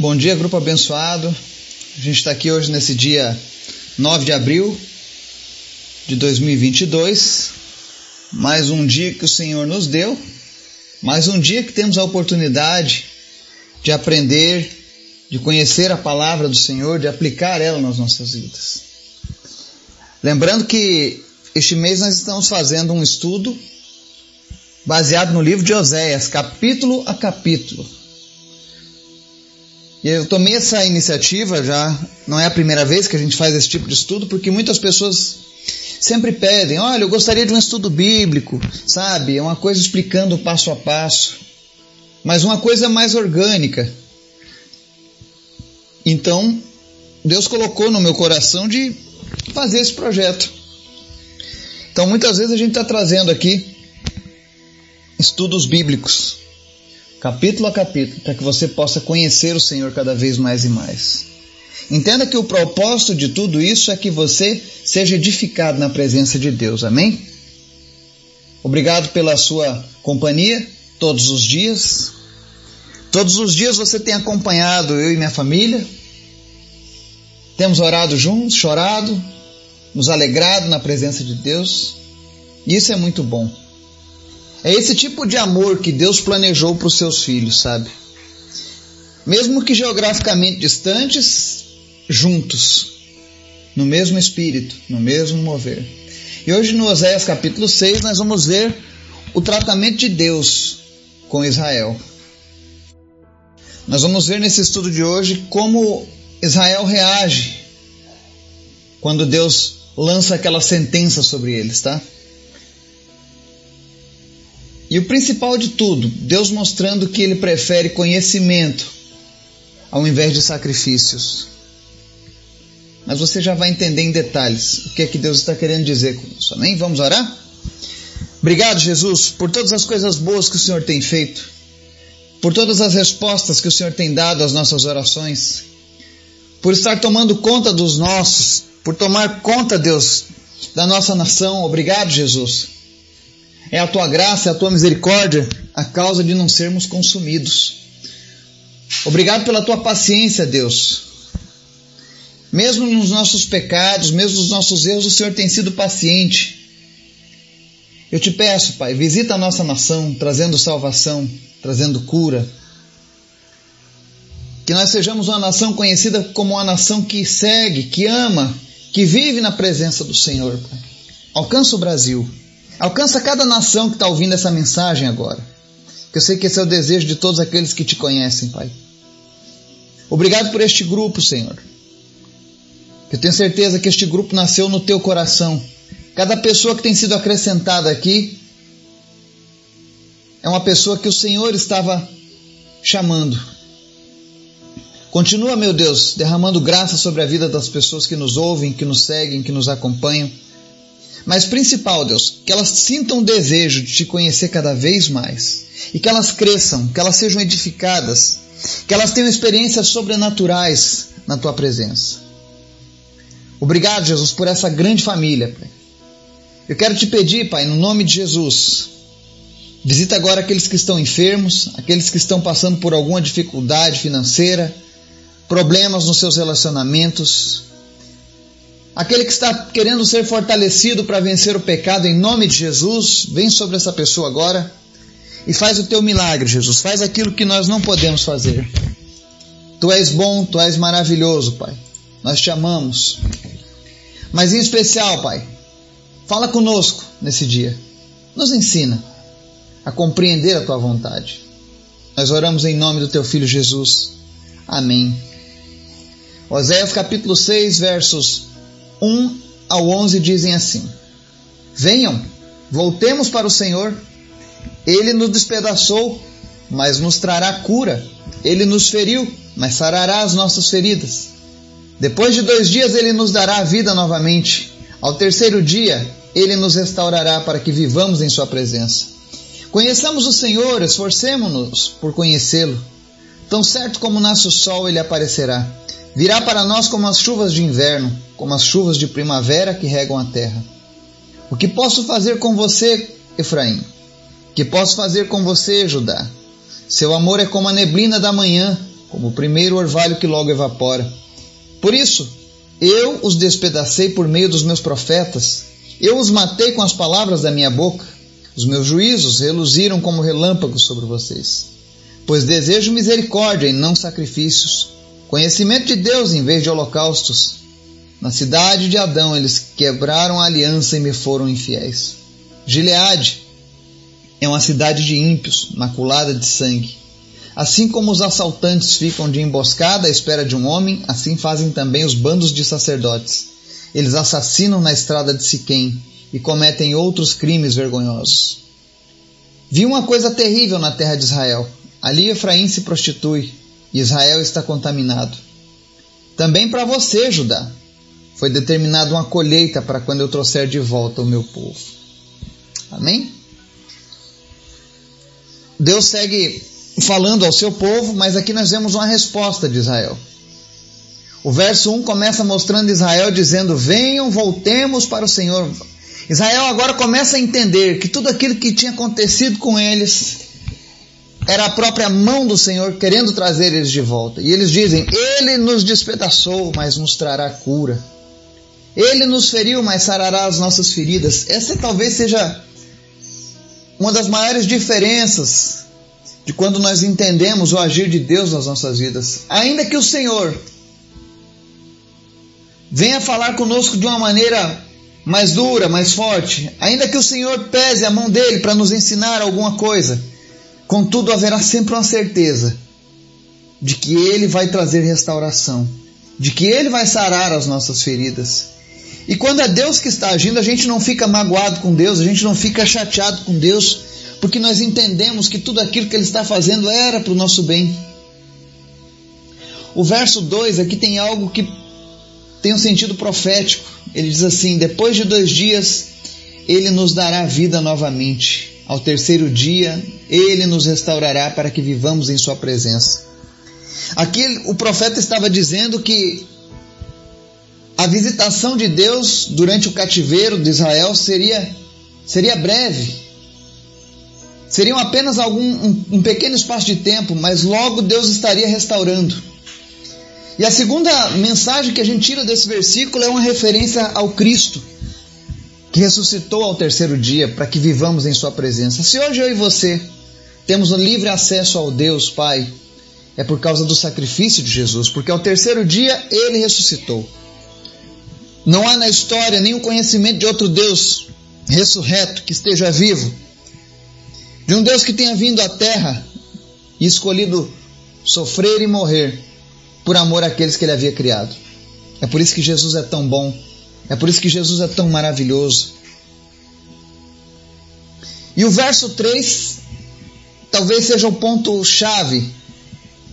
Bom dia, grupo abençoado. A gente está aqui hoje nesse dia 9 de abril de 2022. Mais um dia que o Senhor nos deu. Mais um dia que temos a oportunidade de aprender, de conhecer a palavra do Senhor, de aplicar ela nas nossas vidas. Lembrando que este mês nós estamos fazendo um estudo baseado no livro de Oséias, capítulo a capítulo. Eu tomei essa iniciativa já, não é a primeira vez que a gente faz esse tipo de estudo, porque muitas pessoas sempre pedem, olha, eu gostaria de um estudo bíblico, sabe? É uma coisa explicando passo a passo, mas uma coisa mais orgânica. Então, Deus colocou no meu coração de fazer esse projeto. Então, muitas vezes a gente está trazendo aqui estudos bíblicos capítulo a capítulo, para que você possa conhecer o Senhor cada vez mais e mais. Entenda que o propósito de tudo isso é que você seja edificado na presença de Deus. Amém? Obrigado pela sua companhia todos os dias. Todos os dias você tem acompanhado eu e minha família. Temos orado juntos, chorado, nos alegrado na presença de Deus. Isso é muito bom. É esse tipo de amor que Deus planejou para os seus filhos, sabe? Mesmo que geograficamente distantes, juntos, no mesmo espírito, no mesmo mover. E hoje no Oséias capítulo 6 nós vamos ver o tratamento de Deus com Israel. Nós vamos ver nesse estudo de hoje como Israel reage quando Deus lança aquela sentença sobre eles, tá? E o principal de tudo, Deus mostrando que ele prefere conhecimento ao invés de sacrifícios. Mas você já vai entender em detalhes o que é que Deus está querendo dizer com isso. Amém? Vamos orar? Obrigado, Jesus, por todas as coisas boas que o Senhor tem feito, por todas as respostas que o Senhor tem dado às nossas orações, por estar tomando conta dos nossos, por tomar conta, Deus, da nossa nação. Obrigado, Jesus é a tua graça, é a tua misericórdia a causa de não sermos consumidos. Obrigado pela tua paciência, Deus. Mesmo nos nossos pecados, mesmo nos nossos erros, o Senhor tem sido paciente. Eu te peço, Pai, visita a nossa nação, trazendo salvação, trazendo cura. Que nós sejamos uma nação conhecida como uma nação que segue, que ama, que vive na presença do Senhor. Alcança o Brasil. Alcança cada nação que está ouvindo essa mensagem agora. Que eu sei que esse é o desejo de todos aqueles que te conhecem, Pai. Obrigado por este grupo, Senhor. Eu tenho certeza que este grupo nasceu no teu coração. Cada pessoa que tem sido acrescentada aqui é uma pessoa que o Senhor estava chamando. Continua, meu Deus, derramando graça sobre a vida das pessoas que nos ouvem, que nos seguem, que nos acompanham. Mas principal, Deus, que elas sintam o desejo de te conhecer cada vez mais e que elas cresçam, que elas sejam edificadas, que elas tenham experiências sobrenaturais na tua presença. Obrigado, Jesus, por essa grande família, Pai. Eu quero te pedir, Pai, no nome de Jesus, visita agora aqueles que estão enfermos, aqueles que estão passando por alguma dificuldade financeira, problemas nos seus relacionamentos, Aquele que está querendo ser fortalecido para vencer o pecado em nome de Jesus, vem sobre essa pessoa agora e faz o teu milagre, Jesus. Faz aquilo que nós não podemos fazer. Tu és bom, tu és maravilhoso, Pai. Nós te amamos. Mas em especial, Pai, fala conosco nesse dia. Nos ensina a compreender a tua vontade. Nós oramos em nome do teu filho Jesus. Amém. Oséias capítulo 6, versos 1 ao 11 dizem assim: Venham, voltemos para o Senhor. Ele nos despedaçou, mas nos trará cura. Ele nos feriu, mas sarará as nossas feridas. Depois de dois dias, ele nos dará a vida novamente. Ao terceiro dia, ele nos restaurará para que vivamos em Sua presença. Conheçamos o Senhor, esforcemo-nos por conhecê-lo. Tão certo como nasce o sol, ele aparecerá. Virá para nós como as chuvas de inverno, como as chuvas de primavera que regam a terra. O que posso fazer com você, Efraim? O que posso fazer com você, Judá? Seu amor é como a neblina da manhã, como o primeiro orvalho que logo evapora. Por isso, eu os despedacei por meio dos meus profetas, eu os matei com as palavras da minha boca. Os meus juízos reluziram como relâmpagos sobre vocês. Pois desejo misericórdia e não sacrifícios, conhecimento de Deus em vez de holocaustos. Na cidade de Adão eles quebraram a aliança e me foram infiéis. Gileade é uma cidade de ímpios, maculada de sangue. Assim como os assaltantes ficam de emboscada à espera de um homem, assim fazem também os bandos de sacerdotes. Eles assassinam na estrada de Siquém e cometem outros crimes vergonhosos. Vi uma coisa terrível na terra de Israel. Ali Efraim se prostitui Israel está contaminado. Também para você, Judá, foi determinada uma colheita para quando eu trouxer de volta o meu povo. Amém? Deus segue falando ao seu povo, mas aqui nós vemos uma resposta de Israel. O verso 1 começa mostrando Israel dizendo: Venham, voltemos para o Senhor. Israel agora começa a entender que tudo aquilo que tinha acontecido com eles era a própria mão do Senhor querendo trazer eles de volta. E eles dizem: Ele nos despedaçou, mas nos trará cura. Ele nos feriu, mas sarará as nossas feridas. Essa talvez seja uma das maiores diferenças de quando nós entendemos o agir de Deus nas nossas vidas. Ainda que o Senhor venha falar conosco de uma maneira mais dura, mais forte, ainda que o Senhor pese a mão dele para nos ensinar alguma coisa, contudo haverá sempre uma certeza de que ele vai trazer restauração, de que ele vai sarar as nossas feridas. E quando é Deus que está agindo, a gente não fica magoado com Deus, a gente não fica chateado com Deus, porque nós entendemos que tudo aquilo que Ele está fazendo era para o nosso bem. O verso 2 aqui tem algo que tem um sentido profético. Ele diz assim: Depois de dois dias, Ele nos dará vida novamente. Ao terceiro dia, Ele nos restaurará para que vivamos em Sua presença. Aqui o profeta estava dizendo que a visitação de Deus durante o cativeiro de Israel seria, seria breve. Seriam apenas algum, um, um pequeno espaço de tempo, mas logo Deus estaria restaurando. E a segunda mensagem que a gente tira desse versículo é uma referência ao Cristo, que ressuscitou ao terceiro dia para que vivamos em Sua presença. Se hoje eu e você temos o livre acesso ao Deus Pai, é por causa do sacrifício de Jesus, porque ao terceiro dia ele ressuscitou. Não há na história nenhum conhecimento de outro Deus ressurreto que esteja vivo, de um Deus que tenha vindo à terra e escolhido sofrer e morrer por amor àqueles que ele havia criado. É por isso que Jesus é tão bom, é por isso que Jesus é tão maravilhoso. E o verso 3 talvez seja o ponto chave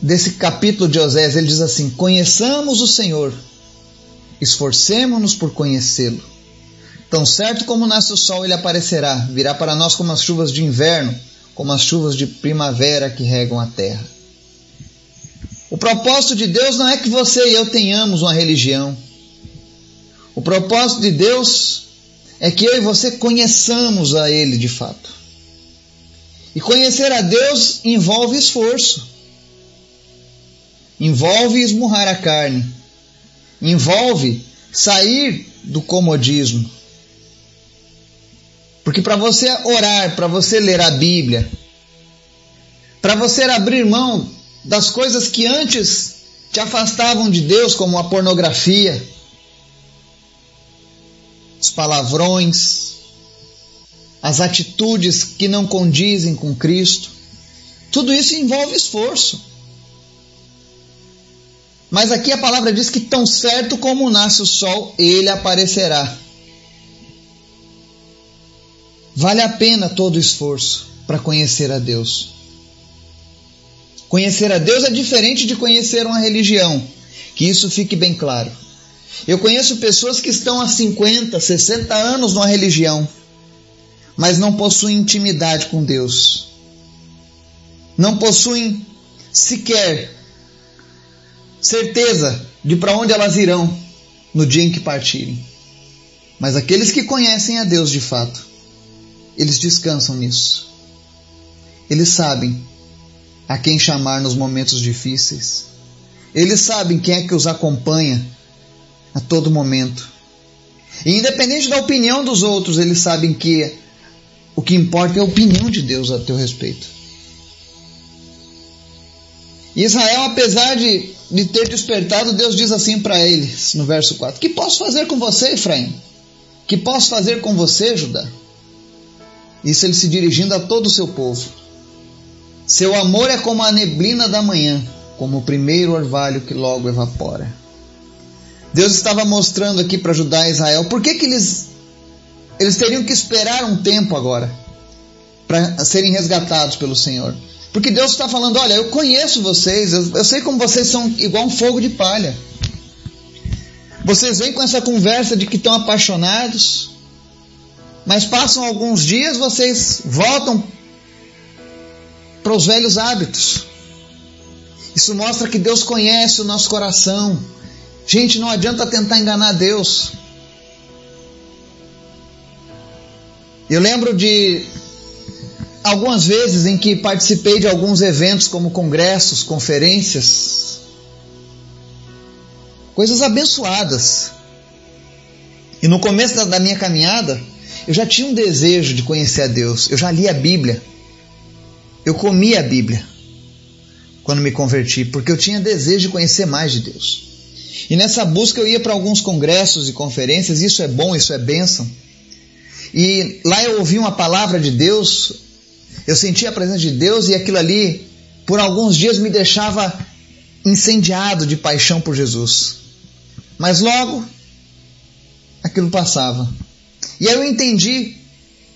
desse capítulo de Osés. Ele diz assim: Conheçamos o Senhor esforcemo-nos por conhecê-lo. Tão certo como nasce o sol, ele aparecerá, virá para nós como as chuvas de inverno, como as chuvas de primavera que regam a terra. O propósito de Deus não é que você e eu tenhamos uma religião. O propósito de Deus é que eu e você conheçamos a Ele de fato. E conhecer a Deus envolve esforço, envolve esmurrar a carne, envolve sair do comodismo. Porque para você orar, para você ler a Bíblia, para você abrir mão das coisas que antes te afastavam de Deus, como a pornografia, os palavrões, as atitudes que não condizem com Cristo, tudo isso envolve esforço. Mas aqui a palavra diz que tão certo como nasce o sol, ele aparecerá. Vale a pena todo o esforço para conhecer a Deus. Conhecer a Deus é diferente de conhecer uma religião, que isso fique bem claro. Eu conheço pessoas que estão há 50, 60 anos numa religião, mas não possuem intimidade com Deus. Não possuem sequer certeza de para onde elas irão no dia em que partirem. Mas aqueles que conhecem a Deus de fato, eles descansam nisso. Eles sabem a quem chamar nos momentos difíceis. Eles sabem quem é que os acompanha a todo momento. E independente da opinião dos outros, eles sabem que o que importa é a opinião de Deus a teu respeito. Israel, apesar de, de ter despertado, Deus diz assim para eles no verso 4: Que posso fazer com você, Efraim? Que posso fazer com você, Judá? Isso ele se dirigindo a todo o seu povo. Seu amor é como a neblina da manhã, como o primeiro orvalho que logo evapora. Deus estava mostrando aqui para Judá e Israel por que, que eles, eles teriam que esperar um tempo agora para serem resgatados pelo Senhor. Porque Deus está falando: olha, eu conheço vocês, eu, eu sei como vocês são igual um fogo de palha. Vocês vêm com essa conversa de que estão apaixonados, mas passam alguns dias, vocês voltam para os velhos hábitos. Isso mostra que Deus conhece o nosso coração. Gente, não adianta tentar enganar Deus. Eu lembro de algumas vezes em que participei de alguns eventos como congressos, conferências, coisas abençoadas. E no começo da, minha caminhada, eu já tinha um desejo de conhecer a Deus. Eu já li a Bíblia. Eu comi a Bíblia quando me converti, porque eu tinha desejo de conhecer mais de Deus. E nessa busca eu ia para alguns congressos e conferências, isso é bom, isso é bênção. E lá eu ouvi uma palavra de Deus, eu sentia a presença de Deus e aquilo ali, por alguns dias, me deixava incendiado de paixão por Jesus. Mas logo, aquilo passava. E aí eu entendi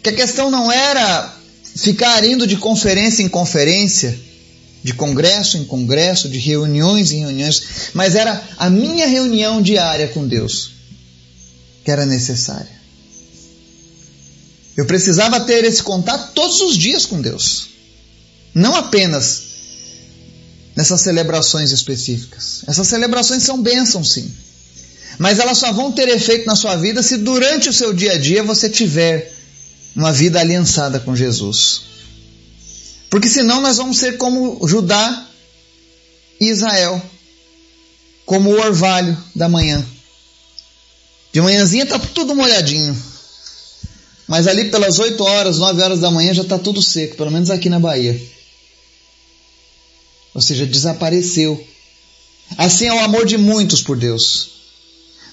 que a questão não era ficar indo de conferência em conferência, de congresso em congresso, de reuniões em reuniões, mas era a minha reunião diária com Deus que era necessária. Eu precisava ter esse contato todos os dias com Deus. Não apenas nessas celebrações específicas. Essas celebrações são bênçãos, sim. Mas elas só vão ter efeito na sua vida se durante o seu dia a dia você tiver uma vida aliançada com Jesus. Porque senão nós vamos ser como Judá e Israel, como o orvalho da manhã. De manhãzinha está tudo molhadinho. Mas ali pelas 8 horas, 9 horas da manhã já está tudo seco, pelo menos aqui na Bahia. Ou seja, desapareceu. Assim é o amor de muitos por Deus.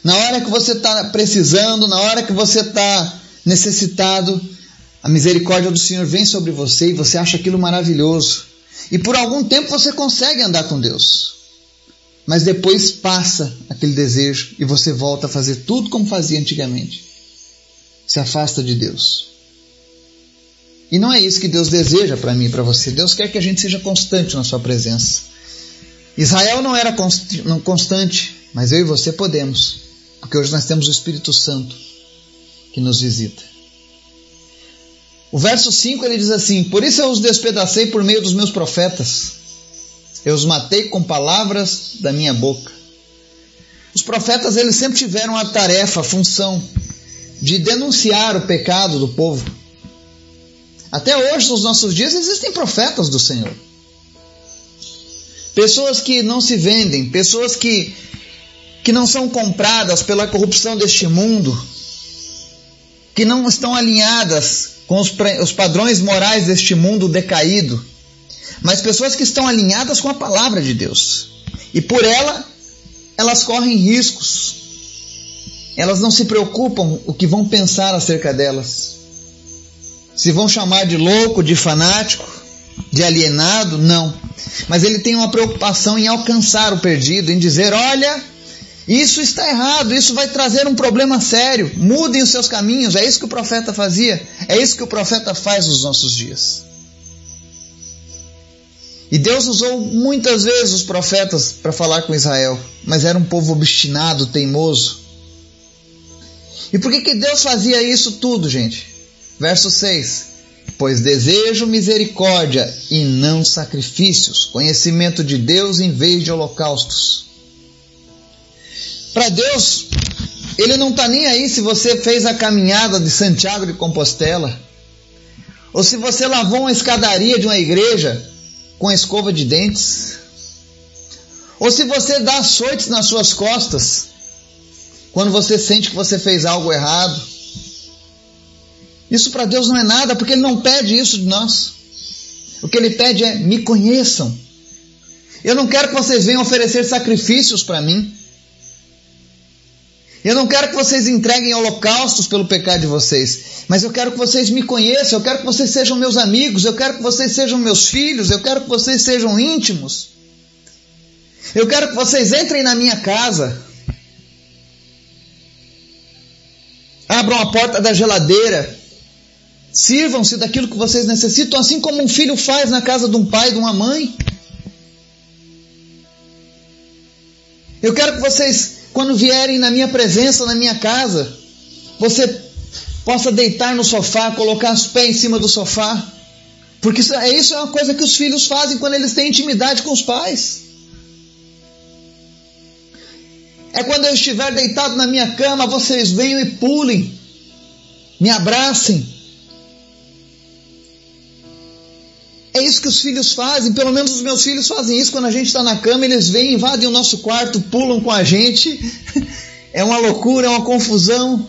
Na hora que você está precisando, na hora que você está necessitado, a misericórdia do Senhor vem sobre você e você acha aquilo maravilhoso. E por algum tempo você consegue andar com Deus. Mas depois passa aquele desejo e você volta a fazer tudo como fazia antigamente se afasta de Deus. E não é isso que Deus deseja para mim e para você. Deus quer que a gente seja constante na Sua presença. Israel não era constante, mas eu e você podemos, porque hoje nós temos o Espírito Santo que nos visita. O verso 5 ele diz assim: Por isso eu os despedacei por meio dos meus profetas, eu os matei com palavras da minha boca. Os profetas eles sempre tiveram a tarefa, a função de denunciar o pecado do povo. Até hoje, nos nossos dias, existem profetas do Senhor. Pessoas que não se vendem, pessoas que, que não são compradas pela corrupção deste mundo, que não estão alinhadas com os, os padrões morais deste mundo decaído, mas pessoas que estão alinhadas com a palavra de Deus. E por ela, elas correm riscos, elas não se preocupam o que vão pensar acerca delas. Se vão chamar de louco, de fanático, de alienado, não. Mas ele tem uma preocupação em alcançar o perdido, em dizer: olha, isso está errado, isso vai trazer um problema sério, mudem os seus caminhos. É isso que o profeta fazia, é isso que o profeta faz nos nossos dias. E Deus usou muitas vezes os profetas para falar com Israel, mas era um povo obstinado, teimoso. E por que, que Deus fazia isso tudo, gente? Verso 6: Pois desejo misericórdia e não sacrifícios, conhecimento de Deus em vez de holocaustos. Para Deus, Ele não está nem aí se você fez a caminhada de Santiago de Compostela, ou se você lavou uma escadaria de uma igreja, com escova de dentes, ou se você dá açoites nas suas costas quando você sente que você fez algo errado. Isso para Deus não é nada, porque Ele não pede isso de nós. O que Ele pede é: me conheçam. Eu não quero que vocês venham oferecer sacrifícios para mim. Eu não quero que vocês entreguem holocaustos pelo pecado de vocês, mas eu quero que vocês me conheçam, eu quero que vocês sejam meus amigos, eu quero que vocês sejam meus filhos, eu quero que vocês sejam íntimos. Eu quero que vocês entrem na minha casa. Abram a porta da geladeira. Sirvam-se daquilo que vocês necessitam, assim como um filho faz na casa de um pai, de uma mãe. Eu quero que vocês quando vierem na minha presença, na minha casa, você possa deitar no sofá, colocar os pés em cima do sofá. Porque isso, é, isso é uma coisa que os filhos fazem quando eles têm intimidade com os pais. É quando eu estiver deitado na minha cama, vocês venham e pulem, me abracem, É isso que os filhos fazem, pelo menos os meus filhos fazem isso quando a gente está na cama, eles vêm, invadem o nosso quarto, pulam com a gente. É uma loucura, é uma confusão.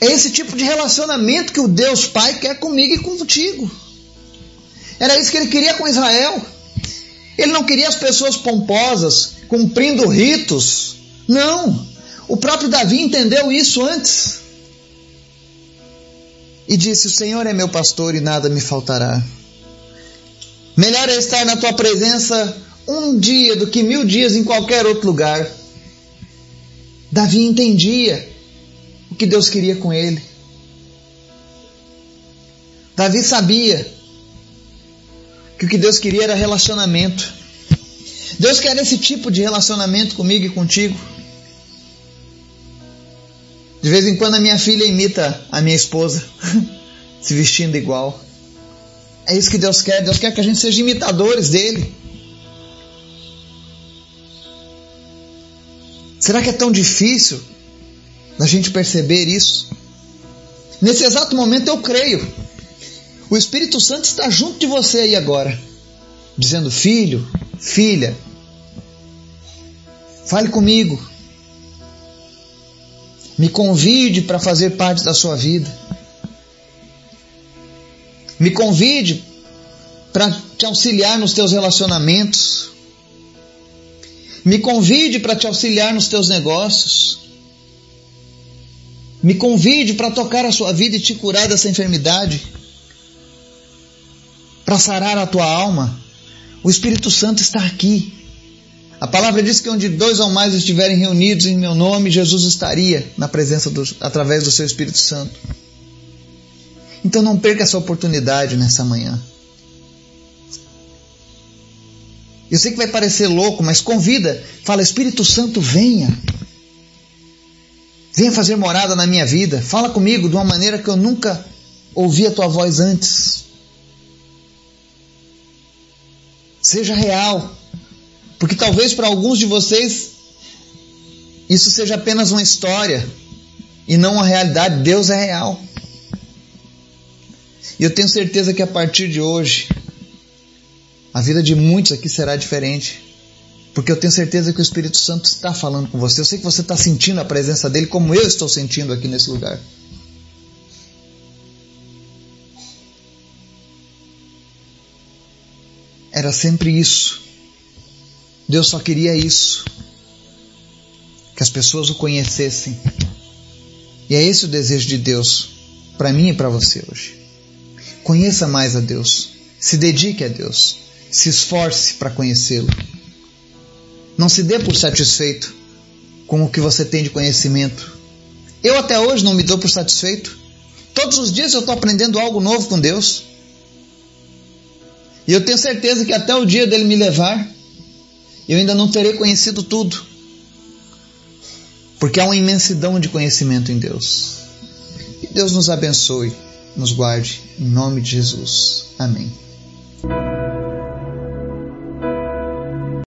É esse tipo de relacionamento que o Deus Pai quer comigo e contigo. Era isso que ele queria com Israel. Ele não queria as pessoas pomposas, cumprindo ritos. Não. O próprio Davi entendeu isso antes e disse: O Senhor é meu pastor e nada me faltará. Melhor é estar na tua presença um dia do que mil dias em qualquer outro lugar. Davi entendia o que Deus queria com ele. Davi sabia que o que Deus queria era relacionamento. Deus quer esse tipo de relacionamento comigo e contigo. De vez em quando a minha filha imita a minha esposa, se vestindo igual. É isso que Deus quer. Deus quer que a gente seja imitadores dele. Será que é tão difícil da gente perceber isso? Nesse exato momento eu creio. O Espírito Santo está junto de você aí agora, dizendo: Filho, filha, fale comigo. Me convide para fazer parte da sua vida. Me convide para te auxiliar nos teus relacionamentos. Me convide para te auxiliar nos teus negócios. Me convide para tocar a sua vida e te curar dessa enfermidade. Para sarar a tua alma. O Espírito Santo está aqui. A palavra diz que onde dois ou mais estiverem reunidos em meu nome, Jesus estaria na presença através do seu Espírito Santo. Então não perca essa oportunidade nessa manhã. Eu sei que vai parecer louco, mas convida, fala Espírito Santo, venha. Venha fazer morada na minha vida. Fala comigo de uma maneira que eu nunca ouvi a tua voz antes. Seja real. Porque talvez para alguns de vocês isso seja apenas uma história e não uma realidade. Deus é real. E eu tenho certeza que a partir de hoje a vida de muitos aqui será diferente. Porque eu tenho certeza que o Espírito Santo está falando com você. Eu sei que você está sentindo a presença dele como eu estou sentindo aqui nesse lugar. Era sempre isso. Deus só queria isso. Que as pessoas o conhecessem. E é esse o desejo de Deus para mim e para você hoje. Conheça mais a Deus. Se dedique a Deus. Se esforce para conhecê-lo. Não se dê por satisfeito com o que você tem de conhecimento. Eu até hoje não me dou por satisfeito. Todos os dias eu estou aprendendo algo novo com Deus. E eu tenho certeza que até o dia dele me levar, eu ainda não terei conhecido tudo. Porque há uma imensidão de conhecimento em Deus. Que Deus nos abençoe, nos guarde, em nome de Jesus. Amém.